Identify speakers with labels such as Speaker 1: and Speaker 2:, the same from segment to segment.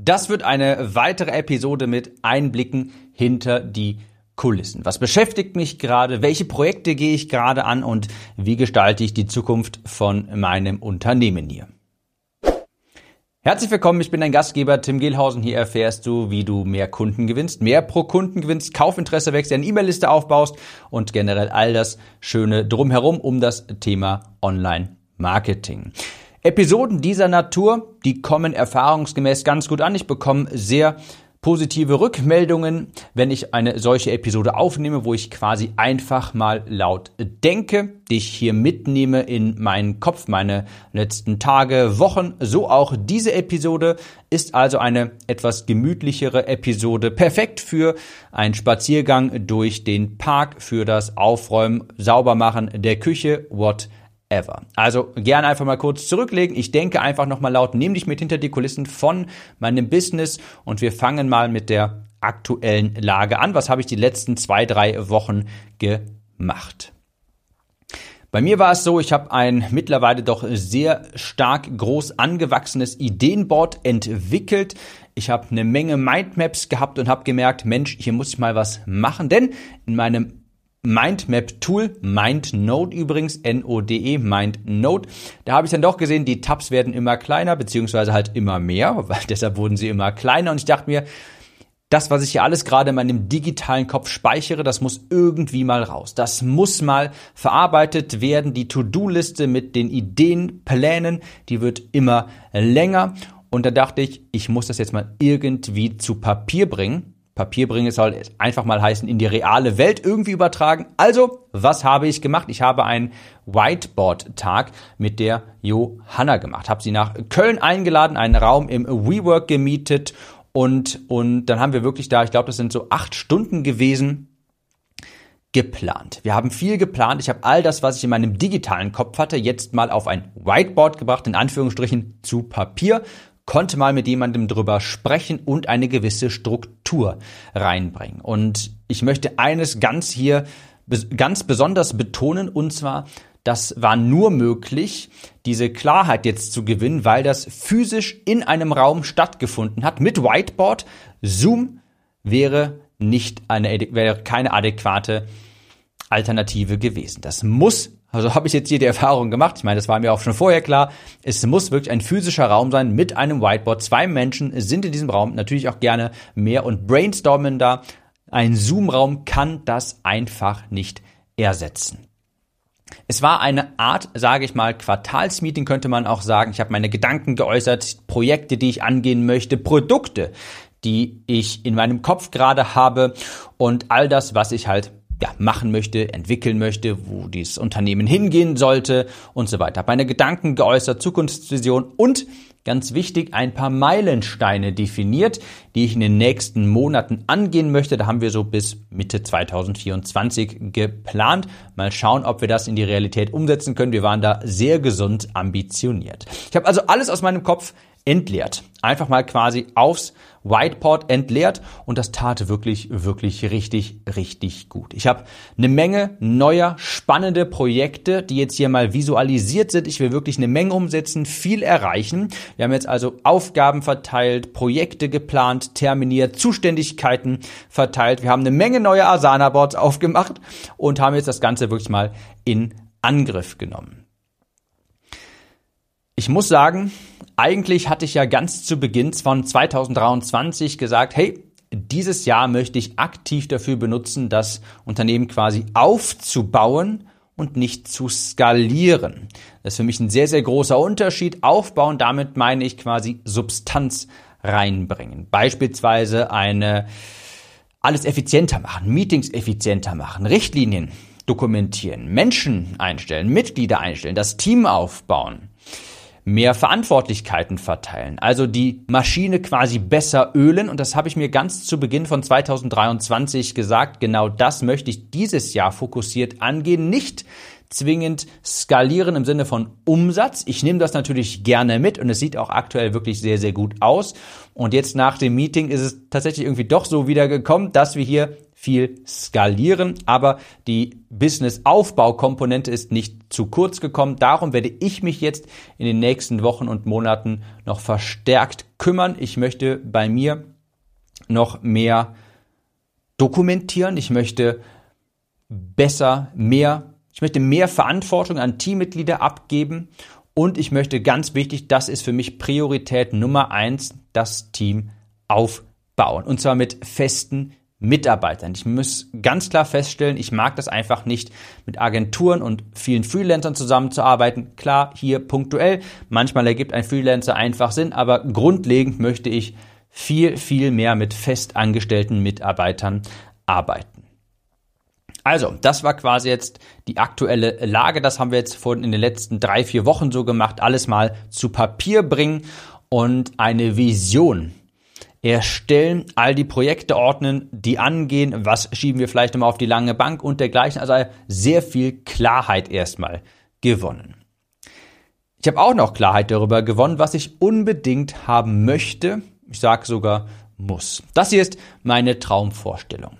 Speaker 1: Das wird eine weitere Episode mit Einblicken hinter die Kulissen. Was beschäftigt mich gerade? Welche Projekte gehe ich gerade an und wie gestalte ich die Zukunft von meinem Unternehmen hier? Herzlich willkommen, ich bin dein Gastgeber Tim Gehlhausen. Hier erfährst du, wie du mehr Kunden gewinnst, mehr pro Kunden gewinnst, Kaufinteresse wächst, eine E-Mail-Liste aufbaust und generell all das Schöne drumherum um das Thema Online-Marketing. Episoden dieser Natur, die kommen erfahrungsgemäß ganz gut an. Ich bekomme sehr positive Rückmeldungen, wenn ich eine solche Episode aufnehme, wo ich quasi einfach mal laut denke, dich hier mitnehme in meinen Kopf, meine letzten Tage, Wochen. So auch diese Episode ist also eine etwas gemütlichere Episode, perfekt für einen Spaziergang durch den Park, für das Aufräumen, Saubermachen der Küche, what ever. Also gerne einfach mal kurz zurücklegen. Ich denke einfach nochmal laut, nimm dich mit hinter die Kulissen von meinem Business und wir fangen mal mit der aktuellen Lage an. Was habe ich die letzten zwei, drei Wochen gemacht? Bei mir war es so, ich habe ein mittlerweile doch sehr stark groß angewachsenes Ideenboard entwickelt. Ich habe eine Menge Mindmaps gehabt und habe gemerkt, Mensch, hier muss ich mal was machen, denn in meinem Mindmap-Tool, MindNote übrigens, N-O-D-E, MindNote. Da habe ich dann doch gesehen, die Tabs werden immer kleiner, beziehungsweise halt immer mehr, weil deshalb wurden sie immer kleiner. Und ich dachte mir, das, was ich hier alles gerade in meinem digitalen Kopf speichere, das muss irgendwie mal raus. Das muss mal verarbeitet werden. Die To-Do-Liste mit den Ideen, Plänen, die wird immer länger. Und da dachte ich, ich muss das jetzt mal irgendwie zu Papier bringen. Papier bringen soll einfach mal heißen, in die reale Welt irgendwie übertragen. Also, was habe ich gemacht? Ich habe einen Whiteboard-Tag mit der Johanna gemacht. Habe sie nach Köln eingeladen, einen Raum im WeWork gemietet und, und dann haben wir wirklich da, ich glaube, das sind so acht Stunden gewesen, geplant. Wir haben viel geplant. Ich habe all das, was ich in meinem digitalen Kopf hatte, jetzt mal auf ein Whiteboard gebracht, in Anführungsstrichen zu Papier konnte mal mit jemandem drüber sprechen und eine gewisse Struktur reinbringen. Und ich möchte eines ganz hier ganz besonders betonen, und zwar, das war nur möglich, diese Klarheit jetzt zu gewinnen, weil das physisch in einem Raum stattgefunden hat mit Whiteboard. Zoom wäre nicht eine, wäre keine adäquate Alternative gewesen. Das muss also habe ich jetzt hier die Erfahrung gemacht. Ich meine, das war mir auch schon vorher klar. Es muss wirklich ein physischer Raum sein mit einem Whiteboard. Zwei Menschen sind in diesem Raum, natürlich auch gerne mehr und brainstormen da. Ein Zoom-Raum kann das einfach nicht ersetzen. Es war eine Art, sage ich mal, Quartalsmeeting könnte man auch sagen. Ich habe meine Gedanken geäußert, Projekte, die ich angehen möchte, Produkte, die ich in meinem Kopf gerade habe und all das, was ich halt ja, machen möchte, entwickeln möchte, wo dieses Unternehmen hingehen sollte und so weiter. Habe meine Gedanken geäußert, Zukunftsvision und ganz wichtig, ein paar Meilensteine definiert, die ich in den nächsten Monaten angehen möchte. Da haben wir so bis Mitte 2024 geplant. Mal schauen, ob wir das in die Realität umsetzen können. Wir waren da sehr gesund ambitioniert. Ich habe also alles aus meinem Kopf entleert. Einfach mal quasi aufs Whiteboard entleert und das tat wirklich, wirklich richtig, richtig gut. Ich habe eine Menge neuer, spannende Projekte, die jetzt hier mal visualisiert sind. Ich will wirklich eine Menge umsetzen, viel erreichen. Wir haben jetzt also Aufgaben verteilt, Projekte geplant, terminiert, Zuständigkeiten verteilt. Wir haben eine Menge neue Asana-Boards aufgemacht und haben jetzt das Ganze wirklich mal in Angriff genommen. Ich muss sagen, eigentlich hatte ich ja ganz zu Beginn von 2023 gesagt, hey, dieses Jahr möchte ich aktiv dafür benutzen, das Unternehmen quasi aufzubauen und nicht zu skalieren. Das ist für mich ein sehr, sehr großer Unterschied. Aufbauen, damit meine ich quasi Substanz reinbringen. Beispielsweise eine alles effizienter machen, Meetings effizienter machen, Richtlinien dokumentieren, Menschen einstellen, Mitglieder einstellen, das Team aufbauen mehr Verantwortlichkeiten verteilen, also die Maschine quasi besser ölen. Und das habe ich mir ganz zu Beginn von 2023 gesagt. Genau das möchte ich dieses Jahr fokussiert angehen. Nicht zwingend skalieren im Sinne von Umsatz. Ich nehme das natürlich gerne mit und es sieht auch aktuell wirklich sehr, sehr gut aus. Und jetzt nach dem Meeting ist es tatsächlich irgendwie doch so wieder gekommen, dass wir hier viel skalieren, aber die Business-Aufbau-Komponente ist nicht zu kurz gekommen. Darum werde ich mich jetzt in den nächsten Wochen und Monaten noch verstärkt kümmern. Ich möchte bei mir noch mehr dokumentieren. Ich möchte besser mehr, ich möchte mehr Verantwortung an Teammitglieder abgeben und ich möchte ganz wichtig, das ist für mich Priorität Nummer eins, das Team aufbauen. Und zwar mit festen Mitarbeitern. Ich muss ganz klar feststellen, ich mag das einfach nicht, mit Agenturen und vielen Freelancern zusammenzuarbeiten. Klar, hier punktuell. Manchmal ergibt ein Freelancer einfach Sinn, aber grundlegend möchte ich viel, viel mehr mit festangestellten Mitarbeitern arbeiten. Also, das war quasi jetzt die aktuelle Lage. Das haben wir jetzt vor in den letzten drei, vier Wochen so gemacht. Alles mal zu Papier bringen und eine Vision erstellen, all die Projekte ordnen, die angehen, was schieben wir vielleicht nochmal auf die lange Bank und dergleichen. Also sehr viel Klarheit erstmal gewonnen. Ich habe auch noch Klarheit darüber gewonnen, was ich unbedingt haben möchte. Ich sage sogar muss. Das hier ist meine Traumvorstellung.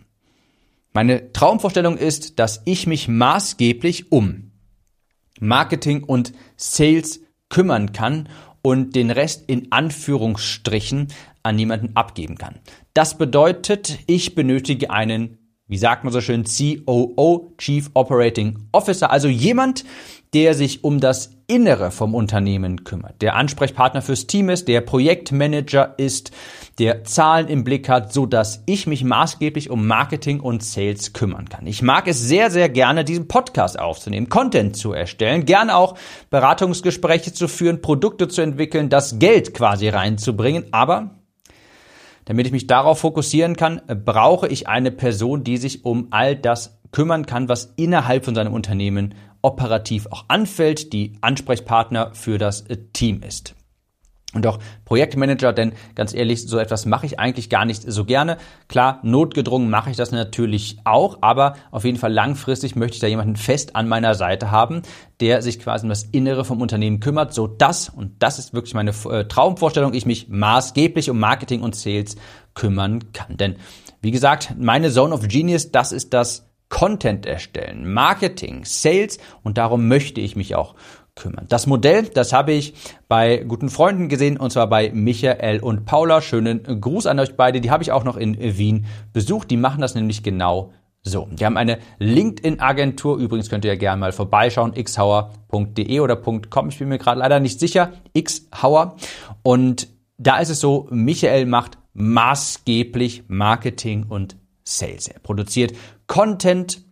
Speaker 1: Meine Traumvorstellung ist, dass ich mich maßgeblich um Marketing und Sales kümmern kann und den Rest in Anführungsstrichen an jemanden abgeben kann. Das bedeutet, ich benötige einen, wie sagt man so schön, COO, Chief Operating Officer, also jemand, der sich um das Innere vom Unternehmen kümmert, der Ansprechpartner fürs Team ist, der Projektmanager ist, der Zahlen im Blick hat, so dass ich mich maßgeblich um Marketing und Sales kümmern kann. Ich mag es sehr, sehr gerne, diesen Podcast aufzunehmen, Content zu erstellen, gerne auch Beratungsgespräche zu führen, Produkte zu entwickeln, das Geld quasi reinzubringen, aber damit ich mich darauf fokussieren kann, brauche ich eine Person, die sich um all das kümmern kann, was innerhalb von seinem Unternehmen operativ auch anfällt, die Ansprechpartner für das Team ist und auch Projektmanager, denn ganz ehrlich, so etwas mache ich eigentlich gar nicht so gerne. Klar, notgedrungen mache ich das natürlich auch, aber auf jeden Fall langfristig möchte ich da jemanden fest an meiner Seite haben, der sich quasi um das Innere vom Unternehmen kümmert, so dass, und das ist wirklich meine äh, Traumvorstellung, ich mich maßgeblich um Marketing und Sales kümmern kann. Denn, wie gesagt, meine Zone of Genius, das ist das Content erstellen, Marketing, Sales und darum möchte ich mich auch kümmern. Das Modell, das habe ich bei guten Freunden gesehen und zwar bei Michael und Paula. Schönen Gruß an euch beide. Die habe ich auch noch in Wien besucht. Die machen das nämlich genau so. Die haben eine LinkedIn-Agentur. Übrigens könnt ihr ja gerne mal vorbeischauen. xhauer.de oder .com. Ich bin mir gerade leider nicht sicher. xhauer. Und da ist es so, Michael macht maßgeblich Marketing und Sales. Er produziert Content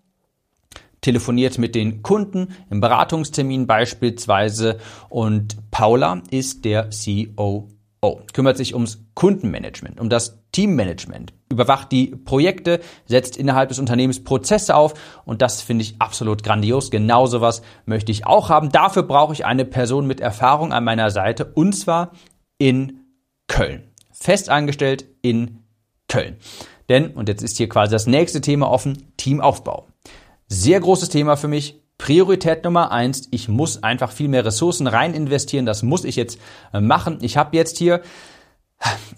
Speaker 1: telefoniert mit den Kunden im Beratungstermin beispielsweise und Paula ist der COO, kümmert sich ums Kundenmanagement, um das Teammanagement, überwacht die Projekte, setzt innerhalb des Unternehmens Prozesse auf und das finde ich absolut grandios. Genau sowas möchte ich auch haben. Dafür brauche ich eine Person mit Erfahrung an meiner Seite und zwar in Köln. Festangestellt in Köln. Denn, und jetzt ist hier quasi das nächste Thema offen, Teamaufbau. Sehr großes Thema für mich. Priorität Nummer eins. Ich muss einfach viel mehr Ressourcen rein investieren. Das muss ich jetzt äh, machen. Ich habe jetzt hier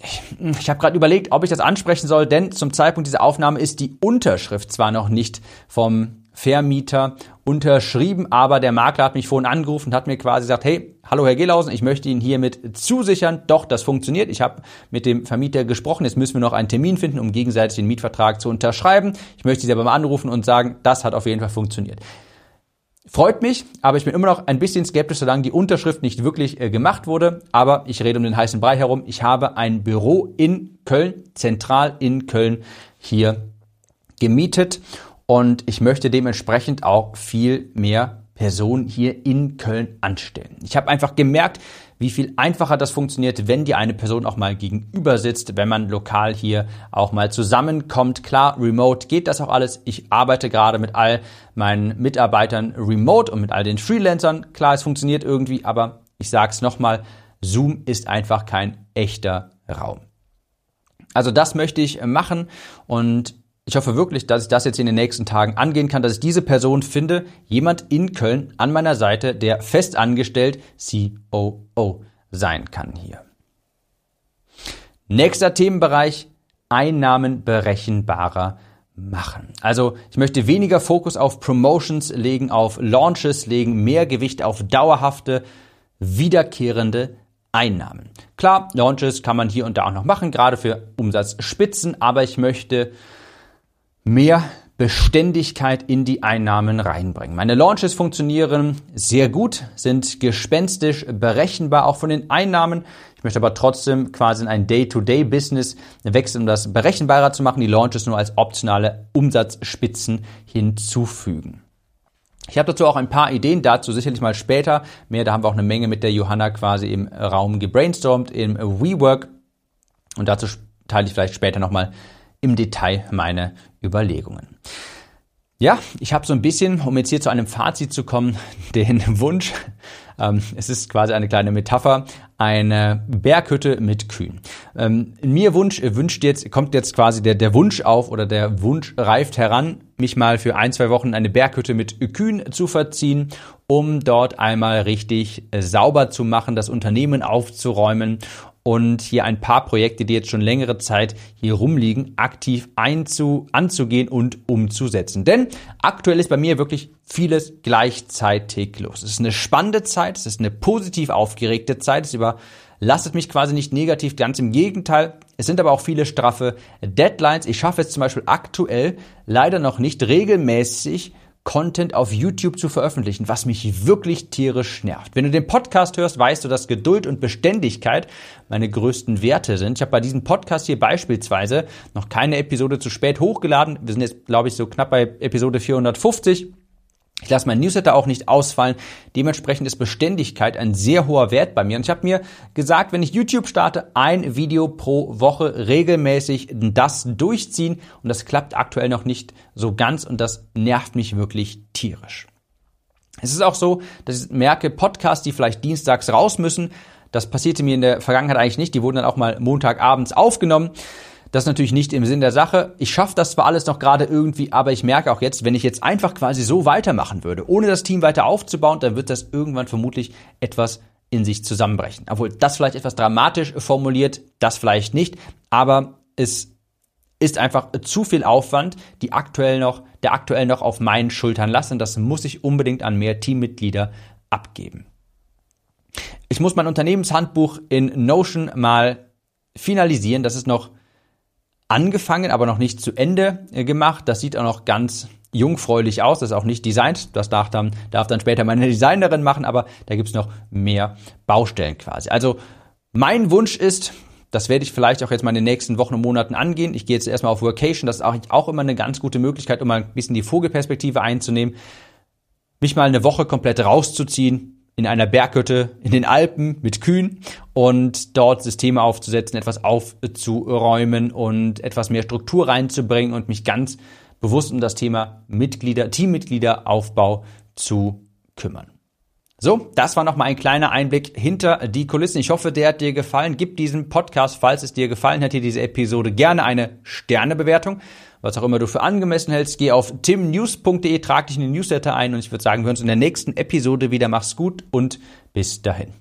Speaker 1: ich, ich habe gerade überlegt, ob ich das ansprechen soll, denn zum Zeitpunkt dieser Aufnahme ist die Unterschrift zwar noch nicht vom Vermieter unterschrieben, aber der Makler hat mich vorhin angerufen und hat mir quasi gesagt, hey, hallo Herr Gelausen, ich möchte Ihnen hiermit zusichern, doch, das funktioniert. Ich habe mit dem Vermieter gesprochen, jetzt müssen wir noch einen Termin finden, um gegenseitig den Mietvertrag zu unterschreiben. Ich möchte Sie aber mal anrufen und sagen, das hat auf jeden Fall funktioniert. Freut mich, aber ich bin immer noch ein bisschen skeptisch, solange die Unterschrift nicht wirklich äh, gemacht wurde. Aber ich rede um den heißen Brei herum. Ich habe ein Büro in Köln, zentral in Köln, hier gemietet und ich möchte dementsprechend auch viel mehr Personen hier in Köln anstellen. Ich habe einfach gemerkt, wie viel einfacher das funktioniert, wenn dir eine Person auch mal gegenüber sitzt, wenn man lokal hier auch mal zusammenkommt. Klar, remote geht das auch alles. Ich arbeite gerade mit all meinen Mitarbeitern remote und mit all den Freelancern. Klar, es funktioniert irgendwie, aber ich sage es nochmal, Zoom ist einfach kein echter Raum. Also das möchte ich machen und ich hoffe wirklich, dass ich das jetzt in den nächsten Tagen angehen kann, dass ich diese Person finde, jemand in Köln an meiner Seite, der fest angestellt COO sein kann hier. Nächster Themenbereich, Einnahmen berechenbarer machen. Also ich möchte weniger Fokus auf Promotions legen, auf Launches legen, mehr Gewicht auf dauerhafte, wiederkehrende Einnahmen. Klar, Launches kann man hier und da auch noch machen, gerade für Umsatzspitzen, aber ich möchte mehr Beständigkeit in die Einnahmen reinbringen. Meine Launches funktionieren sehr gut, sind gespenstisch berechenbar, auch von den Einnahmen. Ich möchte aber trotzdem quasi in ein Day-to-Day-Business wechseln, um das berechenbarer zu machen, die Launches nur als optionale Umsatzspitzen hinzufügen. Ich habe dazu auch ein paar Ideen, dazu sicherlich mal später mehr. Da haben wir auch eine Menge mit der Johanna quasi im Raum gebrainstormt, im WeWork. Und dazu teile ich vielleicht später nochmal im Detail meine Überlegungen. Ja, ich habe so ein bisschen, um jetzt hier zu einem Fazit zu kommen, den Wunsch, ähm, es ist quasi eine kleine Metapher, eine Berghütte mit Kühen. Ähm, mir Wunsch wünscht jetzt, kommt jetzt quasi der, der Wunsch auf oder der Wunsch reift heran, mich mal für ein, zwei Wochen eine Berghütte mit Kühen zu verziehen, um dort einmal richtig sauber zu machen, das Unternehmen aufzuräumen und hier ein paar Projekte, die jetzt schon längere Zeit hier rumliegen, aktiv einzu, anzugehen und umzusetzen. Denn aktuell ist bei mir wirklich vieles gleichzeitig los. Es ist eine spannende Zeit, es ist eine positiv aufgeregte Zeit, es überlastet mich quasi nicht negativ, ganz im Gegenteil. Es sind aber auch viele straffe Deadlines. Ich schaffe es zum Beispiel aktuell leider noch nicht regelmäßig Content auf YouTube zu veröffentlichen, was mich wirklich tierisch nervt. Wenn du den Podcast hörst, weißt du, dass Geduld und Beständigkeit meine größten Werte sind. Ich habe bei diesem Podcast hier beispielsweise noch keine Episode zu spät hochgeladen. Wir sind jetzt, glaube ich, so knapp bei Episode 450. Ich lasse mein Newsletter auch nicht ausfallen. Dementsprechend ist Beständigkeit ein sehr hoher Wert bei mir. Und ich habe mir gesagt, wenn ich YouTube starte, ein Video pro Woche regelmäßig das durchziehen. Und das klappt aktuell noch nicht so ganz und das nervt mich wirklich tierisch. Es ist auch so, dass ich merke, Podcasts, die vielleicht dienstags raus müssen, das passierte mir in der Vergangenheit eigentlich nicht. Die wurden dann auch mal Montagabends aufgenommen. Das ist natürlich nicht im Sinn der Sache. Ich schaffe das zwar alles noch gerade irgendwie, aber ich merke auch jetzt, wenn ich jetzt einfach quasi so weitermachen würde, ohne das Team weiter aufzubauen, dann wird das irgendwann vermutlich etwas in sich zusammenbrechen. Obwohl das vielleicht etwas dramatisch formuliert, das vielleicht nicht, aber es ist einfach zu viel Aufwand, die aktuell noch, der aktuell noch auf meinen Schultern lassen. Das muss ich unbedingt an mehr Teammitglieder abgeben. Ich muss mein Unternehmenshandbuch in Notion mal finalisieren. Das ist noch angefangen, aber noch nicht zu Ende äh, gemacht. Das sieht auch noch ganz jungfräulich aus. Das ist auch nicht designt. Das darf dann, darf dann später meine Designerin machen, aber da gibt's noch mehr Baustellen quasi. Also mein Wunsch ist, das werde ich vielleicht auch jetzt mal in den nächsten Wochen und Monaten angehen. Ich gehe jetzt erstmal auf Workation. Das ist auch, auch immer eine ganz gute Möglichkeit, um mal ein bisschen die Vogelperspektive einzunehmen. Mich mal eine Woche komplett rauszuziehen, in einer Berghütte in den Alpen mit Kühen und dort Systeme aufzusetzen, etwas aufzuräumen und etwas mehr Struktur reinzubringen und mich ganz bewusst um das Thema Mitglieder, Teammitgliederaufbau zu kümmern. So, das war nochmal ein kleiner Einblick hinter die Kulissen. Ich hoffe, der hat dir gefallen. Gib diesem Podcast, falls es dir gefallen hat, hier diese Episode gerne eine Sternebewertung was auch immer du für angemessen hältst. Geh auf timnews.de, trag dich in den Newsletter ein und ich würde sagen, wir hören uns in der nächsten Episode wieder. Mach's gut und bis dahin.